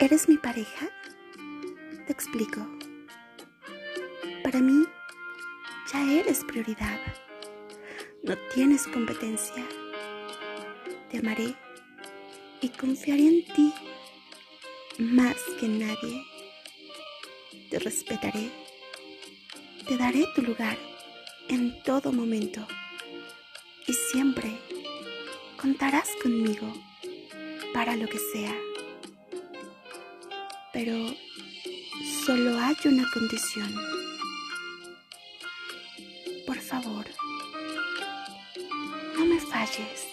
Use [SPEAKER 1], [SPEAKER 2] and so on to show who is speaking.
[SPEAKER 1] ¿Eres mi pareja? Te explico. Para mí, ya eres prioridad. No tienes competencia. Te amaré y confiaré en ti más que en nadie. Te respetaré. Te daré tu lugar en todo momento. Y siempre contarás conmigo para lo que sea. Pero solo hay una condición. Por favor, no me falles.